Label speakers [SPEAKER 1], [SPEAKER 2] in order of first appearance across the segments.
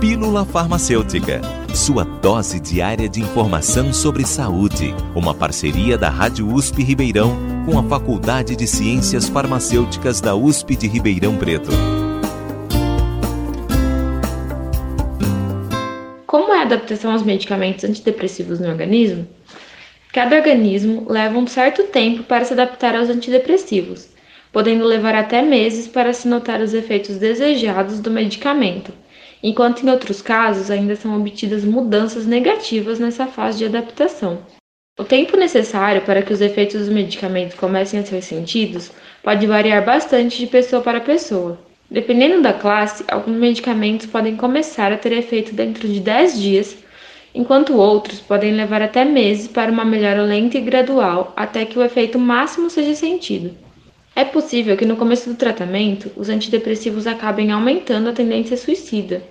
[SPEAKER 1] Pílula Farmacêutica, sua dose diária de informação sobre saúde. Uma parceria da Rádio USP Ribeirão com a Faculdade de Ciências Farmacêuticas da USP de Ribeirão Preto.
[SPEAKER 2] Como é a adaptação aos medicamentos antidepressivos no organismo? Cada organismo leva um certo tempo para se adaptar aos antidepressivos, podendo levar até meses para se notar os efeitos desejados do medicamento enquanto em outros casos ainda são obtidas mudanças negativas nessa fase de adaptação. O tempo necessário para que os efeitos dos medicamentos comecem a ser sentidos pode variar bastante de pessoa para pessoa. Dependendo da classe, alguns medicamentos podem começar a ter efeito dentro de 10 dias, enquanto outros podem levar até meses para uma melhora lenta e gradual até que o efeito máximo seja sentido. É possível que no começo do tratamento os antidepressivos acabem aumentando a tendência suicida,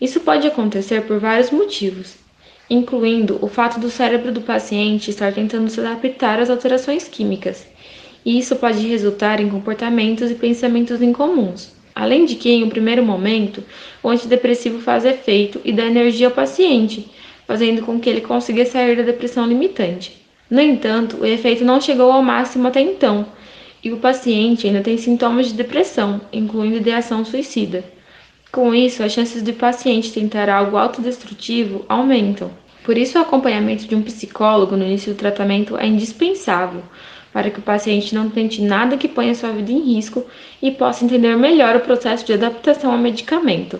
[SPEAKER 2] isso pode acontecer por vários motivos, incluindo o fato do cérebro do paciente estar tentando se adaptar às alterações químicas, e isso pode resultar em comportamentos e pensamentos incomuns. Além de que, em um primeiro momento, o antidepressivo faz efeito e dá energia ao paciente, fazendo com que ele consiga sair da depressão limitante. No entanto, o efeito não chegou ao máximo até então, e o paciente ainda tem sintomas de depressão, incluindo ideação suicida. Com isso, as chances do paciente tentar algo autodestrutivo aumentam. Por isso, o acompanhamento de um psicólogo no início do tratamento é indispensável para que o paciente não tente nada que ponha sua vida em risco e possa entender melhor o processo de adaptação ao medicamento.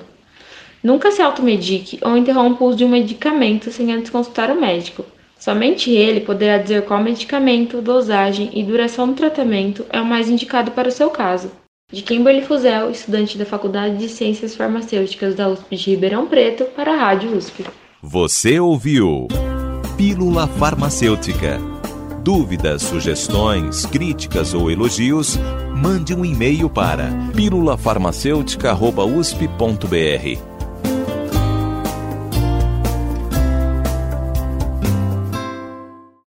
[SPEAKER 2] Nunca se automedique ou interrompa o uso de um medicamento sem antes consultar o médico. Somente ele poderá dizer qual medicamento, dosagem e duração do tratamento é o mais indicado para o seu caso de Kimberly Fuzel, estudante da Faculdade de Ciências Farmacêuticas da USP de Ribeirão Preto, para a Rádio USP.
[SPEAKER 1] Você ouviu Pílula Farmacêutica. Dúvidas, sugestões, críticas ou elogios, mande um e-mail para pílulafarmacêutica.usp.br